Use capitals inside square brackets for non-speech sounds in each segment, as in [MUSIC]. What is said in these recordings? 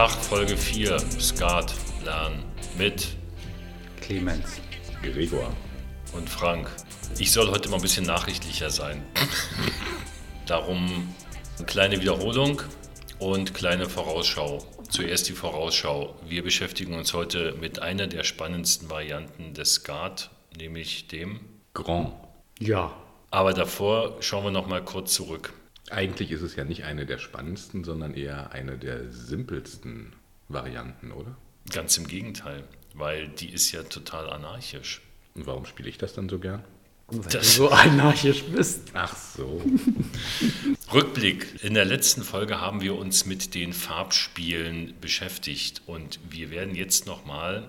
Tag, Folge 4, Skat lernen mit Clemens. Gregor. und Frank. Ich soll heute mal ein bisschen nachrichtlicher sein. Darum eine kleine Wiederholung und kleine Vorausschau. Zuerst die Vorausschau. Wir beschäftigen uns heute mit einer der spannendsten Varianten des Skat, nämlich dem. Grand. Ja. Aber davor schauen wir noch mal kurz zurück. Eigentlich ist es ja nicht eine der spannendsten, sondern eher eine der simpelsten Varianten, oder? Ganz im Gegenteil, weil die ist ja total anarchisch. Und warum spiele ich das dann so gern? Weil Das- du so anarchisch bist. Ach so. [LAUGHS] Rückblick. In der letzten Folge haben wir uns mit den Farbspielen beschäftigt und wir werden jetzt nochmal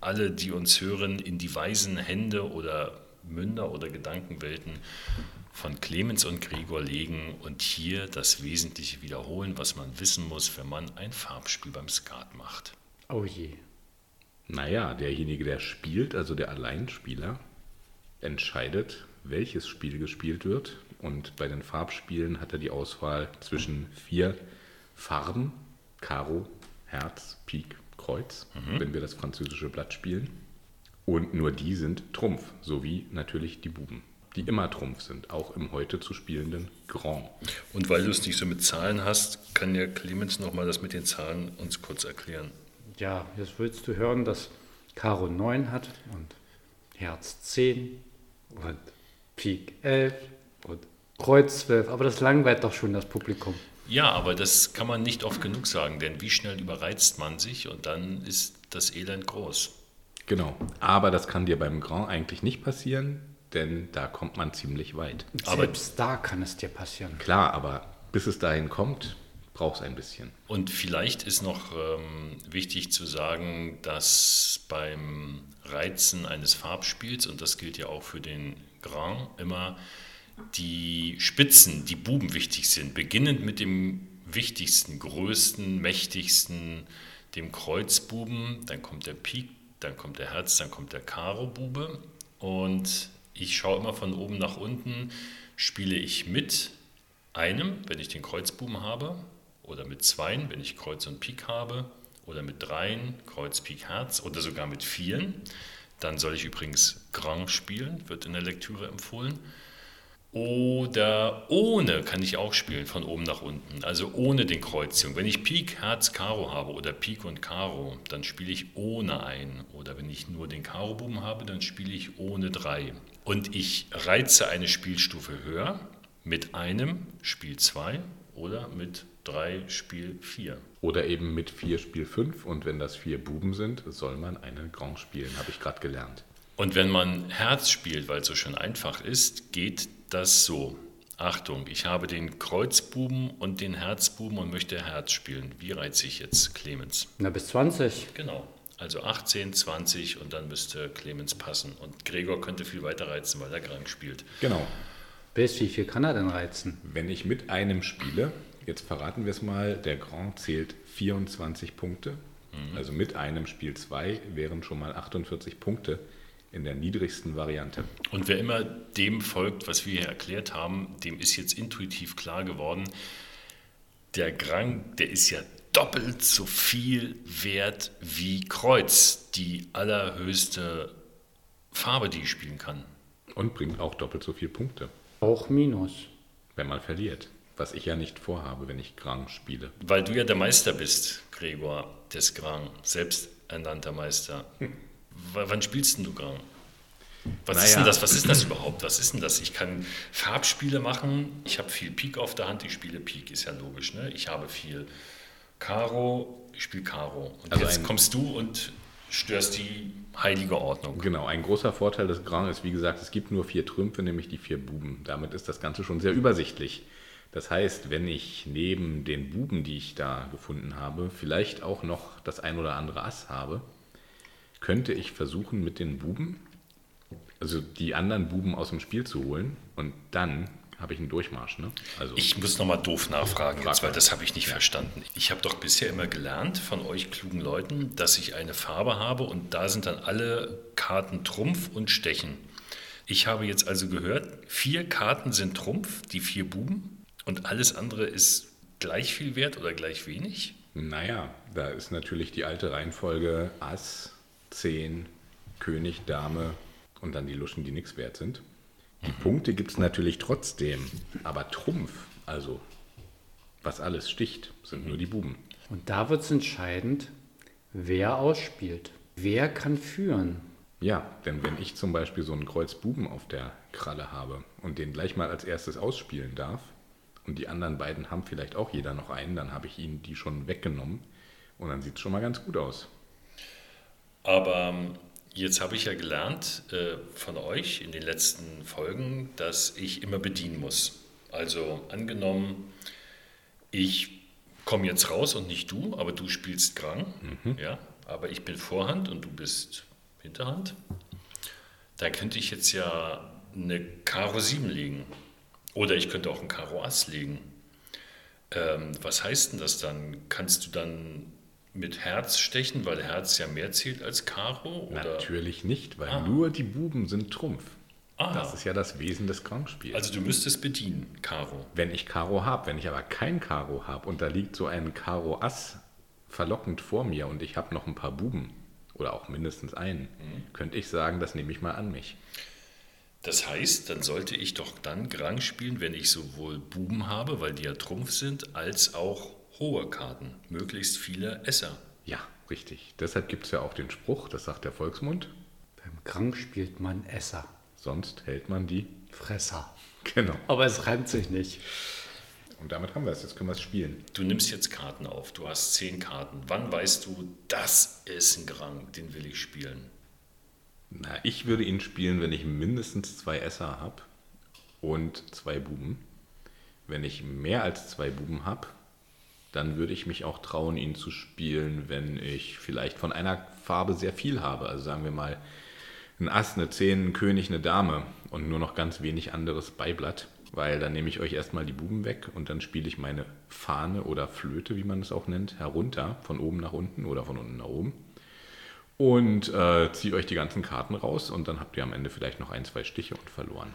alle, die uns hören, in die weisen Hände oder Münder oder Gedankenwelten von Clemens und Gregor legen und hier das Wesentliche wiederholen, was man wissen muss, wenn man ein Farbspiel beim Skat macht. Oh je. Naja, derjenige, der spielt, also der Alleinspieler, entscheidet, welches Spiel gespielt wird. Und bei den Farbspielen hat er die Auswahl zwischen vier Farben: Karo, Herz, Pik, Kreuz, wenn wir das französische Blatt spielen. Und nur die sind Trumpf, sowie natürlich die Buben, die immer Trumpf sind, auch im heute zu spielenden Grand. Und weil du es nicht so mit Zahlen hast, kann ja Clemens nochmal das mit den Zahlen uns kurz erklären. Ja, jetzt willst du hören, dass Karo 9 hat und Herz 10 und Pik 11 und Kreuz 12. Aber das langweilt doch schon das Publikum. Ja, aber das kann man nicht oft genug sagen, denn wie schnell überreizt man sich und dann ist das Elend groß. Genau, aber das kann dir beim Grand eigentlich nicht passieren, denn da kommt man ziemlich weit. Aber- Selbst da kann es dir passieren. Klar, aber bis es dahin kommt, braucht es ein bisschen. Und vielleicht ist noch ähm, wichtig zu sagen, dass beim Reizen eines Farbspiels, und das gilt ja auch für den Grand, immer die Spitzen, die Buben wichtig sind. Beginnend mit dem wichtigsten, größten, mächtigsten, dem Kreuzbuben, dann kommt der Pik, dann kommt der Herz, dann kommt der Karo-Bube. Und ich schaue immer von oben nach unten, spiele ich mit einem, wenn ich den Kreuzbuben habe, oder mit zweien, wenn ich Kreuz und Pik habe, oder mit dreien, Kreuz, Pik, Herz, oder sogar mit vieren. Dann soll ich übrigens Grand spielen, wird in der Lektüre empfohlen. Oder ohne kann ich auch spielen, von oben nach unten. Also ohne den Kreuzung. Wenn ich Pik, Herz, Karo habe oder Pik und Karo, dann spiele ich ohne ein. Oder wenn ich nur den Karo-Buben habe, dann spiele ich ohne drei. Und ich reize eine Spielstufe höher mit einem Spiel 2 oder mit drei Spiel 4. Oder eben mit vier Spiel fünf und wenn das vier Buben sind, soll man einen Grand spielen, habe ich gerade gelernt. Und wenn man Herz spielt, weil es so schön einfach ist, geht das so. Achtung, ich habe den Kreuzbuben und den Herzbuben und möchte Herz spielen. Wie reize ich jetzt Clemens? Na, bis 20. Genau. Also 18, 20 und dann müsste Clemens passen. Und Gregor könnte viel weiter reizen, weil er krank spielt. Genau. Bis wie viel kann er denn reizen? Wenn ich mit einem spiele, jetzt verraten wir es mal, der Grand zählt 24 Punkte. Also mit einem Spiel 2 wären schon mal 48 Punkte in der niedrigsten Variante. Und wer immer dem folgt, was wir hier erklärt haben, dem ist jetzt intuitiv klar geworden, der Grang, der ist ja doppelt so viel wert wie Kreuz, die allerhöchste Farbe, die ich spielen kann. Und bringt auch doppelt so viele Punkte, Auch Minus. wenn man verliert. Was ich ja nicht vorhabe, wenn ich Grand spiele. Weil du ja der Meister bist, Gregor, des Grang, selbsternannter Meister. W wann spielst denn du Grang? Was ist Naja. denn das? Was ist das überhaupt? Was ist denn das? Ich kann Farbspiele machen. Ich habe viel Pik auf der Hand. Ich spiele Pik, ist ja logisch. Ne? Ich habe viel Karo. Ich spiele Karo. Und Also jetzt kommst du und störst die heilige Ordnung. Genau, ein großer Vorteil des Grand ist, wie gesagt, es gibt nur vier Trümpfe, nämlich die vier Buben. Damit ist das Ganze schon sehr übersichtlich. Das heißt, wenn ich neben den Buben, die ich da gefunden habe, vielleicht auch noch das ein oder andere Ass habe, könnte ich versuchen, mit den Buben, also die anderen Buben aus dem Spiel zu holen und dann habe ich einen Durchmarsch. Ne? Also Ich muss nochmal doof nachfragen, Frag jetzt, weil das habe ich nicht verstanden. Ich habe doch bisher immer gelernt von euch klugen Leuten, dass ich eine Farbe habe und da sind dann alle Karten Trumpf und Stechen. Ich habe jetzt also gehört, vier Karten sind Trumpf, die vier Buben und alles andere ist gleich viel wert oder gleich wenig. Naja, da ist natürlich die alte Reihenfolge Ass, 10, König, Dame und dann die Luschen, die nichts wert sind. Die Punkte gibt es natürlich trotzdem, aber Trumpf, also was alles sticht, sind nur die Buben. Und da wird es entscheidend, wer ausspielt. Wer kann führen? Ja, denn wenn ich zum Beispiel so einen Kreuz Buben auf der Kralle habe und den gleich mal als erstes ausspielen darf und die anderen beiden haben vielleicht auch jeder noch einen, dann habe ich ihnen die schon weggenommen und dann sieht es schon mal ganz gut aus. Aber ähm, jetzt habe ich ja gelernt äh, von euch in den letzten Folgen, dass ich immer bedienen muss. Also angenommen, ich komme jetzt raus und nicht du, aber du spielst Grang, ja, aber ich bin Vorhand und du bist Hinterhand. Da könnte ich jetzt ja eine Karo 7 legen. Oder ich könnte auch ein Karo Ass legen. Ähm, was heißt denn das dann? Kannst du dann mit Herz stechen, weil Herz ja mehr zählt als Karo? Oder? Natürlich nicht, weil Ah. nur die Buben sind Trumpf. Ah. Das ist ja das Wesen des Grangspiels. Also du müsstest bedienen, Karo. wenn ich Karo habe, wenn ich aber kein Karo habe und da liegt so ein Karo Ass verlockend vor mir und ich habe noch ein paar Buben oder auch mindestens einen, könnte ich sagen, das nehme ich mal an mich. Das heißt, dann sollte ich doch dann Grang spielen, wenn ich sowohl Buben habe, weil die ja Trumpf sind, als auch hohe Karten. Möglichst viele Esser. Ja, richtig. Deshalb gibt es ja auch den Spruch, das sagt der Volksmund, Beim Krang spielt man Esser, sonst hält man die. Fresser. Genau. Aber es reimt sich nicht. Und damit haben wir es. Jetzt können wir es spielen. Du nimmst jetzt Karten auf, du hast zehn Karten. Wann weißt du, das ist ein Grang, den will ich spielen? Na, ich würde ihn spielen, wenn ich mindestens zwei Esser habe und zwei Buben. Wenn ich mehr als zwei Buben habe, dann würde ich mich auch trauen, ihn zu spielen, wenn ich vielleicht von einer Farbe sehr viel habe. Also sagen wir mal ein Ass, eine 10, ein König, eine Dame und nur noch ganz wenig anderes Beiblatt. Weil dann nehme ich euch erstmal die Buben weg und dann spiele ich meine Fahne oder Flöte, wie man es auch nennt, herunter, von oben nach unten oder von unten nach oben und äh, ziehe euch die ganzen Karten raus und dann habt ihr am Ende vielleicht noch ein, zwei Stiche und verloren.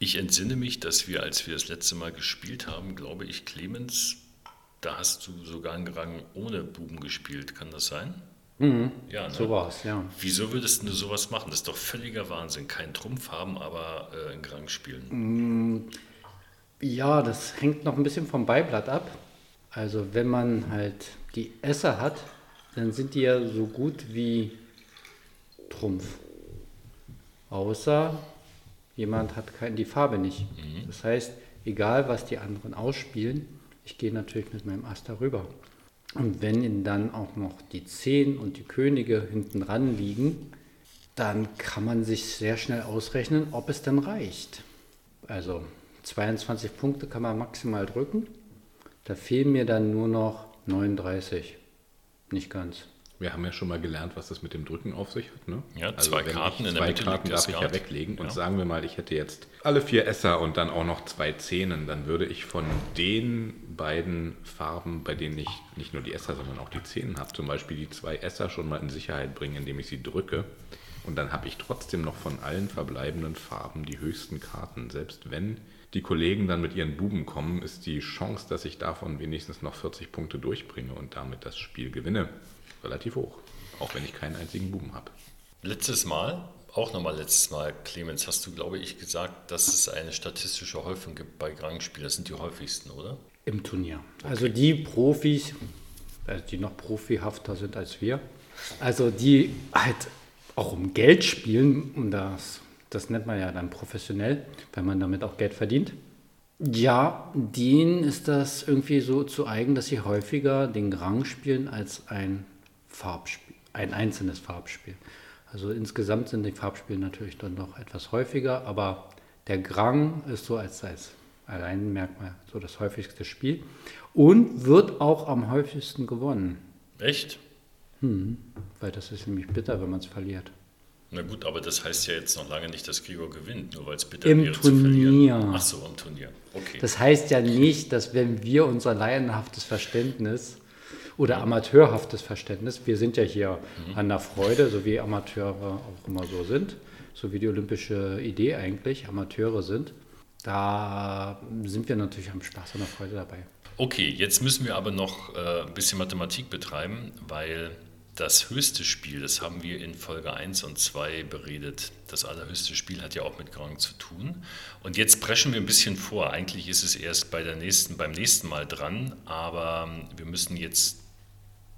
Ich entsinne mich, dass wir, als wir das letzte Mal gespielt haben, glaube ich, Clemens, da hast du sogar einen Grang ohne Buben gespielt. Kann das sein? Ja, ne? So war es, ja. Wieso würdest du sowas machen? Das ist doch völliger Wahnsinn. Keinen Trumpf haben, aber äh, einen Grang spielen. Ja, das hängt noch ein bisschen vom Beiblatt ab. Also wenn man halt die Esser hat, dann sind die ja so gut wie Trumpf. Außer jemand hat kein, die Farbe nicht. Das heißt, egal was die anderen ausspielen, ich gehe natürlich mit meinem Ass darüber. Und wenn ihnen dann auch noch die Zehn und die Könige hinten ran liegen, dann kann man sich sehr schnell ausrechnen, ob es dann reicht. Also 22 Punkte kann man maximal drücken. Da fehlen mir dann nur noch 39. Nicht ganz. Wir haben ja schon mal gelernt, was das mit dem Drücken auf sich hat. Ne? Ja, zwei wenn Karten in der zwei Mitte Karten liegt das darf ich ja weglegen. Und Ja. sagen wir mal, ich hätte jetzt alle vier Esser und dann auch noch zwei Zehnen, dann würde ich von den beiden Farben, bei denen ich nicht nur die Esser, sondern auch die Zehnen habe, zum Beispiel die zwei Esser schon mal in Sicherheit bringen, indem ich sie drücke. Und dann habe ich trotzdem noch von allen verbleibenden Farben die höchsten Karten. Selbst wenn die Kollegen dann mit ihren Buben kommen, ist die Chance, dass ich davon wenigstens noch 40 Punkte durchbringe und damit das Spiel gewinne, relativ hoch. Auch wenn ich keinen einzigen Buben habe. Letztes Mal, auch nochmal letztes Mal, Clemens, hast du, glaube ich, gesagt, dass es eine statistische Häufung gibt bei Grangspielen. Das sind die häufigsten, oder? Im Turnier. Also die Profis, also die noch profihafter sind als wir, also die halt auch um Geld spielen, und das, das nennt man ja dann professionell, weil man damit auch Geld verdient. Ja, denen ist das irgendwie so zu eigen, dass sie häufiger den Rang spielen als ein Farbspiel, ein einzelnes Farbspiel. Also insgesamt sind die Farbspiele natürlich dann noch etwas häufiger, aber der Grang ist so als, als Alleinmerkmal so das häufigste Spiel und wird auch am häufigsten gewonnen, Echt? weil das ist nämlich bitter, wenn man es verliert. Na gut, aber das heißt ja jetzt noch lange nicht, dass Gregor gewinnt, nur weil es bitter Im wäre zu verlieren. Turnier. Ach so, im Turnier. Okay. Das heißt ja nicht, dass wenn wir unser laienhaftes Verständnis oder amateurhaftes Verständnis, wir sind ja hier an der Freude, so wie Amateure auch immer so sind, so wie die olympische Idee eigentlich, Amateure sind, da sind wir natürlich am Spaß und der Freude dabei. Okay, jetzt müssen wir aber noch äh, ein bisschen Mathematik betreiben, weil das höchste Spiel, das haben wir in Folge 1 und 2 beredet. Das allerhöchste Spiel hat ja auch mit Grand zu tun. Und jetzt preschen wir ein bisschen vor. Eigentlich ist es erst bei der nächsten, beim nächsten Mal dran, aber wir müssen jetzt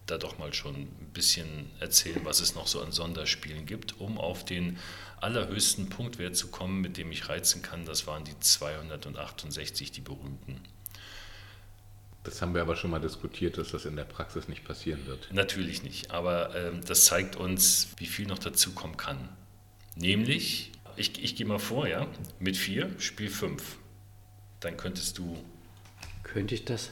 da doch mal schon ein bisschen erzählen, was es noch so an Sonderspielen gibt, um auf den allerhöchsten Punktwert zu kommen, mit dem ich reizen kann. Das waren die 268, die berühmten. Das haben wir aber schon mal diskutiert, dass das in der Praxis nicht passieren wird. Natürlich nicht, aber ähm, das zeigt uns, wie viel noch dazu kommen kann. Nämlich, ich, ich gehe mal vor, ja, mit 4, Spiel 5. Dann könntest du. Könnte ich das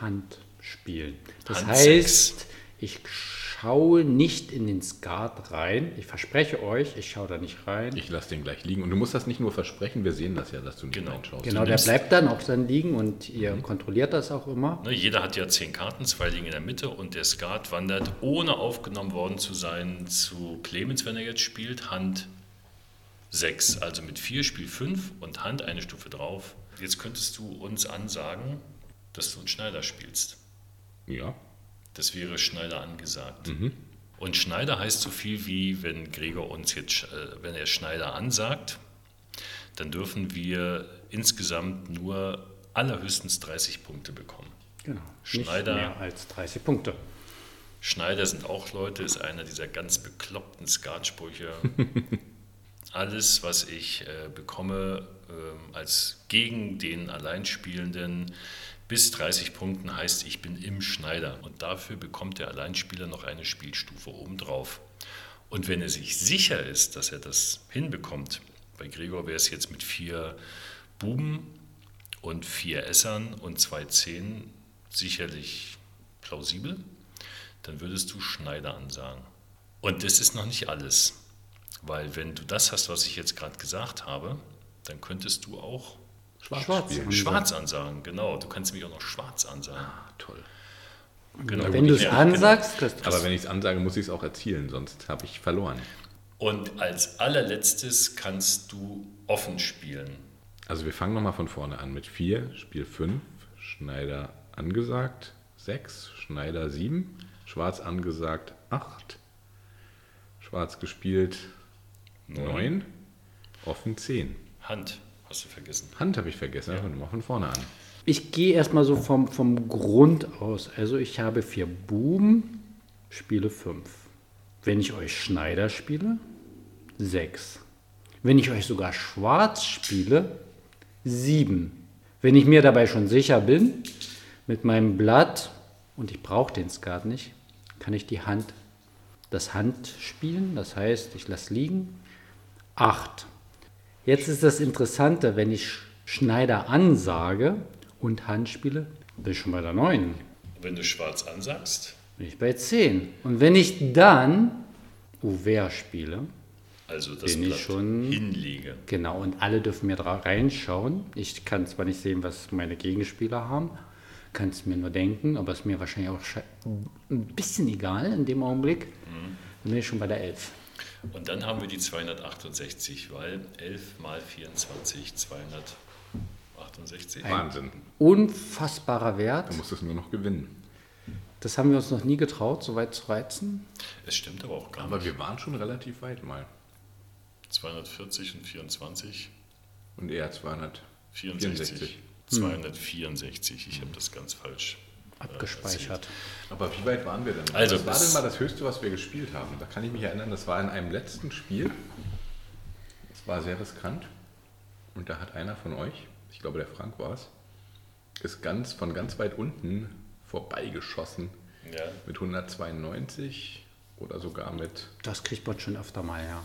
Hand spielen? Das Hand heißt, sechs. ich schaue nicht in den Skat rein. Ich verspreche euch, ich schaue da nicht rein. Ich lasse den gleich liegen. Und du musst das nicht nur versprechen, wir sehen das ja, dass du nicht Genau. reinschaust. genau, der bleibt dann auch dann liegen und ihr kontrolliert das auch immer. Ne, jeder hat ja 10 Karten, zwei liegen in der Mitte und der Skat wandert, ohne aufgenommen worden zu sein, zu Clemens, wenn er jetzt spielt, Hand 6. Also mit 4 Spiel 5 und Hand eine Stufe drauf. Jetzt könntest du uns ansagen, dass du einen Schneider spielst. Ja, Das wäre Schneider angesagt. Und Schneider heißt so viel wie, wenn Gregor uns jetzt, äh, wenn er Schneider ansagt, dann dürfen wir insgesamt nur allerhöchstens 30 Punkte bekommen. Genau. Schneider. Nicht mehr als 30 Punkte. Schneider sind auch Leute, ist einer dieser ganz bekloppten Skatsprüche. [LAUGHS] Alles, was ich äh, bekomme ähm, als gegen den Alleinspielenden bis 30 Punkten, heißt, ich bin im Schneider. Und dafür bekommt der Alleinspieler noch eine Spielstufe obendrauf. Und wenn er sich sicher ist, dass er das hinbekommt, bei Gregor wäre es jetzt mit vier Buben und vier Essern und zwei Zehn sicherlich plausibel, dann würdest du Schneider ansagen. Und das ist noch nicht alles, weil wenn du das hast, was ich jetzt gerade gesagt habe, dann könntest du auch schwarz, Schwarz. spielen. Ansagen. schwarz ansagen. Genau, du kannst mich auch noch schwarz ansagen. Ah, toll. Genau. Wenn du es Ja, ansagst, kriegst du Aber wenn ich es ansage, muss ich es auch erzielen, sonst habe ich verloren. Und als allerletztes kannst du offen spielen. Also wir fangen nochmal von vorne an mit 4, Spiel 5, Schneider angesagt, 6, Schneider 7, Schwarz angesagt 8, Schwarz gespielt 9, offen 10. Hand hast du vergessen. Hand habe ich vergessen, ja. mal von vorne an. Ich gehe erstmal so vom, vom Grund aus. Also ich habe vier Buben, spiele fünf. Wenn ich euch Schneider spiele, sechs. Wenn ich euch sogar schwarz spiele, sieben. Wenn ich mir dabei schon sicher bin, mit meinem Blatt, und ich brauche den Skat nicht, kann ich die Hand, das Hand spielen. Das heißt, ich lasse liegen. Acht. Jetzt ist das Interessante, wenn ich Schneider ansage und Hand spiele, bin ich schon bei der 9, Wenn du schwarz ansagst, bin ich bei 10. Und wenn ich dann Ouvert spiele, also das Bin ich Blatt schon- hinlege, genau, und alle dürfen mir da reinschauen. Ich kann zwar nicht sehen, was meine Gegenspieler haben, kann es mir nur denken, aber es ist mir wahrscheinlich auch ein bisschen egal in dem Augenblick. Dann bin ich schon bei der 11. Und dann haben wir die 268, weil 11 mal 24, 268. Wahnsinn. Unfassbarer Wert. Du musst es nur noch gewinnen. Das haben wir uns noch nie getraut, so weit zu reizen. Es stimmt aber auch gar Aber nicht. wir waren schon relativ weit mal. 240 und 24, Und eher 264. 64. 264, ich habe das ganz falsch. Äh, Abgespeichert. Aber wie weit waren wir denn? Also was war denn mal das Höchste, was wir gespielt haben? Da kann ich mich erinnern, das war in einem letzten Spiel. Es war sehr riskant. Und da hat einer von euch, ich glaube der Frank war es, ist ganz von ganz weit unten vorbeigeschossen. Ja, mit 192 oder sogar mit Das kriegt man schon öfter mal, ja.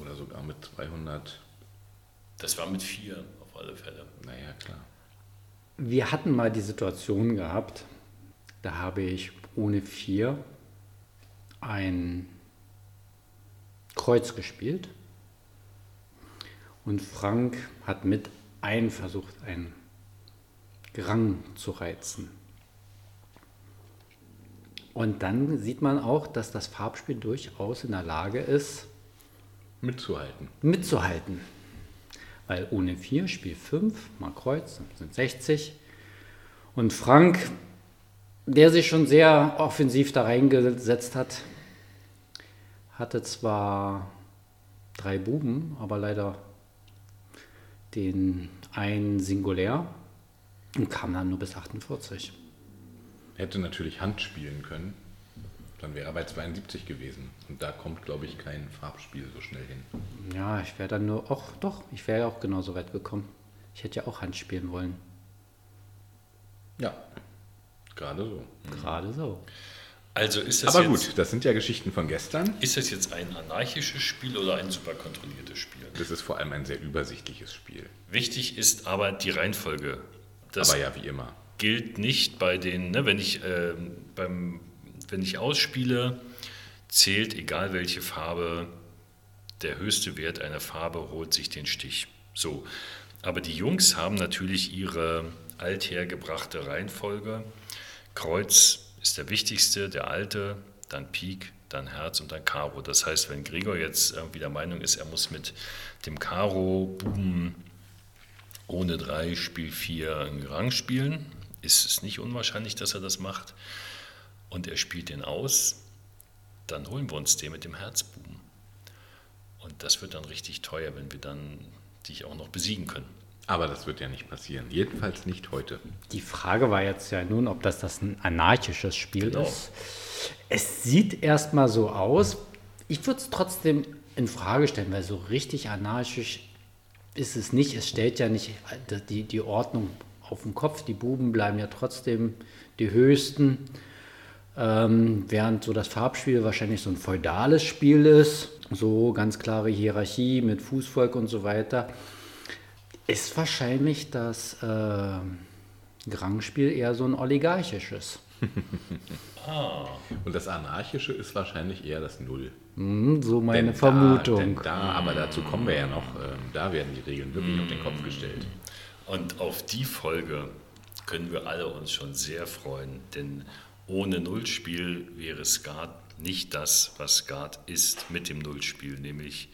oder sogar mit 300. das war mit 4 auf alle Fälle. Naja, klar. Wir hatten mal die Situation gehabt, da habe ich ohne vier ein Kreuz gespielt und Frank hat mit ein versucht, ein Grang zu reizen. Und dann sieht man auch, dass das Farbspiel durchaus in der Lage ist, Mitzuhalten. mitzuhalten. Weil ohne 4 Spiel 5 mal Kreuz sind 60. Und Frank, der sich schon sehr offensiv da reingesetzt hat, hatte zwar drei Buben, aber leider den einen Singulär und kam dann nur bis 48. Hätte natürlich Hand spielen können, dann wäre er bei 72 gewesen. Und da kommt, glaube ich, kein Farbspiel so schnell hin. Ja, ich wäre dann nur, auch doch, ich wäre ja auch genauso weit gekommen. Ich hätte ja auch Hand spielen wollen. Ja, gerade so. Gerade so. Also ist das, Aber jetzt, gut, das sind ja Geschichten von gestern. ist das jetzt ein anarchisches Spiel oder ein super kontrolliertes Spiel? Das ist vor allem ein sehr übersichtliches Spiel. Wichtig ist aber die Reihenfolge. Das Aber ja, wie immer. gilt nicht bei den, ne, wenn ich ähm, beim, wenn ich ausspiele, zählt egal welche Farbe, der höchste Wert einer Farbe holt sich den Stich. So. Aber die Jungs haben natürlich ihre althergebrachte Reihenfolge. Kreuz ist der wichtigste, der alte, dann Pik, dann Herz und dann Karo. Das heißt, wenn Gregor jetzt irgendwie der Meinung ist, er muss mit dem Karo Buben ohne drei Spiel 4 Rang spielen, ist es nicht unwahrscheinlich, dass er das macht. Und er spielt den aus, dann holen wir uns den mit dem Herzbuben. Und das wird dann richtig teuer, wenn wir dann dich auch noch besiegen können. Aber das wird ja nicht passieren. Jedenfalls nicht heute. Die Frage war jetzt ja nun, ob das, das ein anarchisches Spiel Genau. ist. Es sieht erstmal so aus. Ich würde es trotzdem in Frage stellen, weil so richtig anarchisch ist es nicht. Es stellt ja nicht die, die Ordnung auf den Kopf. Die Buben bleiben ja trotzdem die höchsten. Ähm, während so das Farbspiel wahrscheinlich so ein feudales Spiel ist, so ganz klare Hierarchie mit Fußvolk und so weiter, ist wahrscheinlich das äh, Grangspiel eher so ein oligarchisches. [LAUGHS] Und das Anarchische ist wahrscheinlich eher das Null. Hm, so meine Denn Vermutung. Da, denn da, aber dazu kommen wir ja noch. Ähm, da werden die Regeln wirklich auf den Kopf gestellt. Und auf die Folge können wir alle uns schon sehr freuen, denn ohne Nullspiel wäre Skat nicht das, was Skat ist mit dem Nullspiel, nämlich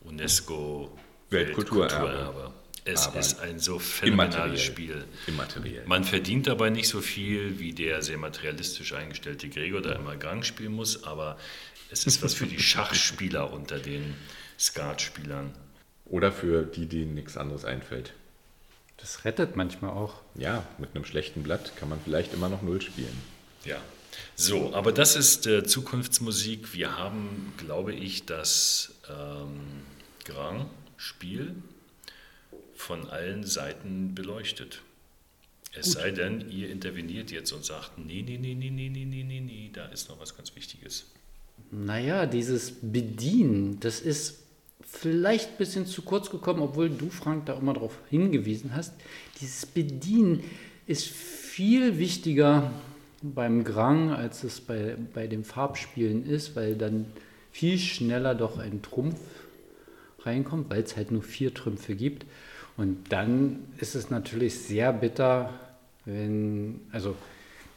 UNESCO Weltkulturerbe. Weltkulturerbe. Es Aber ist ein so phänomenales. Spiel. Immateriell. Man verdient dabei nicht so viel, wie der sehr materialistisch eingestellte Gregor, der immer Gang spielen muss, aber es ist was für die [LAUGHS] Schachspieler unter den Skatspielern. Oder für die, denen nichts anderes einfällt. Das rettet manchmal auch. Ja, mit einem schlechten Blatt kann man vielleicht immer noch Null spielen. Ja, so, aber das ist äh, Zukunftsmusik. Wir haben, glaube ich, das ähm, Grand-Spiel von allen Seiten beleuchtet. Es sei denn, ihr interveniert jetzt und sagt, nee, nee, nee, nee, nee, nee, nee, nee, nee, da ist noch was ganz Wichtiges. Naja, dieses Bedienen, das ist vielleicht ein bisschen zu kurz gekommen, obwohl du, Frank, da immer darauf hingewiesen hast. Dieses Bedienen ist viel wichtiger beim Grang, als es bei, bei den Farbspielen ist, weil dann viel schneller doch ein Trumpf reinkommt, weil es halt nur vier Trümpfe gibt. Und dann ist es natürlich sehr bitter, wenn, also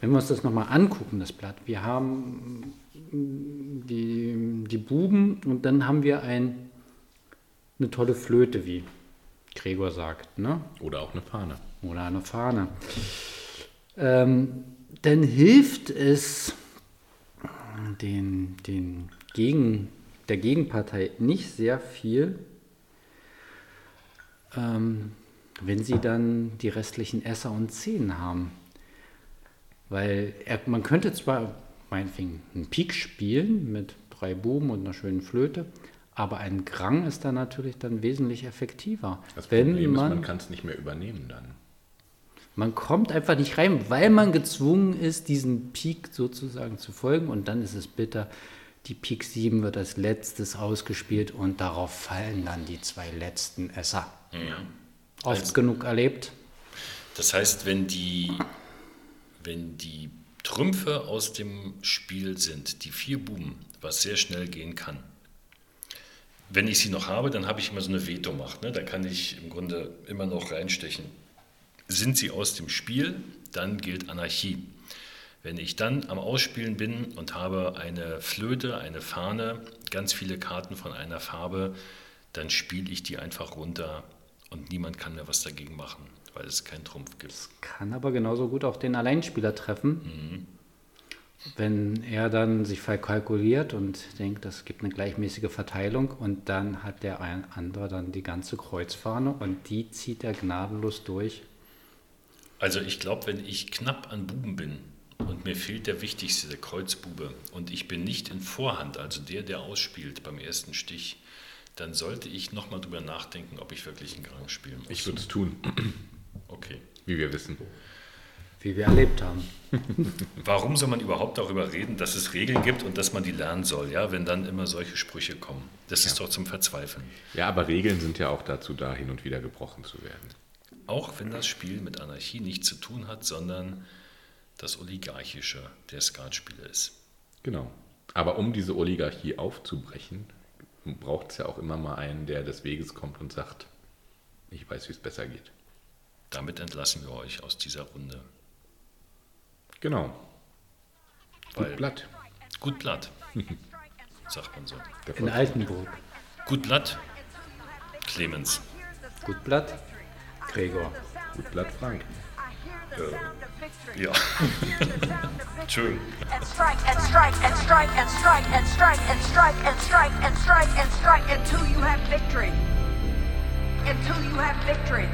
wenn wir uns das nochmal angucken, das Blatt. Wir haben die, die Buben und dann haben wir ein, eine tolle Flöte, wie Gregor sagt, ne? Oder auch eine Fahne. oder eine Fahne. Ähm, dann hilft es den, den Gegen, der Gegenpartei nicht sehr viel, ähm, wenn sie dann die restlichen Esser und Zehen haben. Weil er, man könnte zwar meinetwegen einen Pik spielen mit drei Buben und einer schönen Flöte, aber ein Grang ist dann natürlich dann wesentlich effektiver. Das wenn Problem ist, man, man kann es nicht mehr übernehmen dann. Man kommt einfach nicht rein, weil man gezwungen ist, diesen Pik sozusagen zu folgen und dann ist es bitter. Die Pik 7 wird als letztes ausgespielt und darauf fallen dann die zwei letzten Esser. Oft Also- genug erlebt. Das heißt, wenn die, wenn die Trümpfe aus dem Spiel sind, die vier Buben, was sehr schnell gehen kann, wenn ich sie noch habe, dann habe ich immer so eine Vetomacht. Ne? Da kann ich im Grunde immer noch reinstechen. Sind sie aus dem Spiel, dann gilt Anarchie. Wenn ich dann am Ausspielen bin und habe eine Flöte, eine Fahne, ganz viele Karten von einer Farbe, dann spiele ich die einfach runter Und niemand kann mehr was dagegen machen, weil es keinen Trumpf gibt. Kann aber genauso gut auch den Alleinspieler treffen. Wenn er dann sich verkalkuliert und denkt, es gibt eine gleichmäßige Verteilung und dann hat der ein andere dann die ganze Kreuzfahne und die zieht er gnadenlos durch. Also ich glaube, wenn ich knapp an Buben bin und mir fehlt der wichtigste, der Kreuzbube, und ich bin nicht in Vorhand, also der, der ausspielt beim ersten Stich, dann sollte ich nochmal drüber nachdenken, ob ich wirklich einen Gang spielen muss. Ich würde es tun, Okay. wie wir wissen. Wie wir erlebt haben. [LAUGHS] Warum soll man überhaupt darüber reden, dass es Regeln gibt und dass man die lernen soll, ja, wenn dann immer solche Sprüche kommen? Das ist doch zum Verzweifeln. Ja, aber Regeln sind ja auch dazu da, hin und wieder gebrochen zu werden. Auch wenn das Spiel mit Anarchie nichts zu tun hat, sondern das Oligarchische der Skatspieler ist. Genau. Aber um diese Oligarchie aufzubrechen, braucht es ja auch immer mal einen, der des Weges kommt und sagt, ich weiß, wie es besser geht. Damit entlassen wir euch aus dieser Runde. Genau. Weil Gut Blatt. Gut Blatt, [LAUGHS] sagt man so. In Altenburg. Gut Blatt, Clemens. Gutblatt, Gregor. Gut, glatt Frank. Äh, ja. Schön. Until you have victory.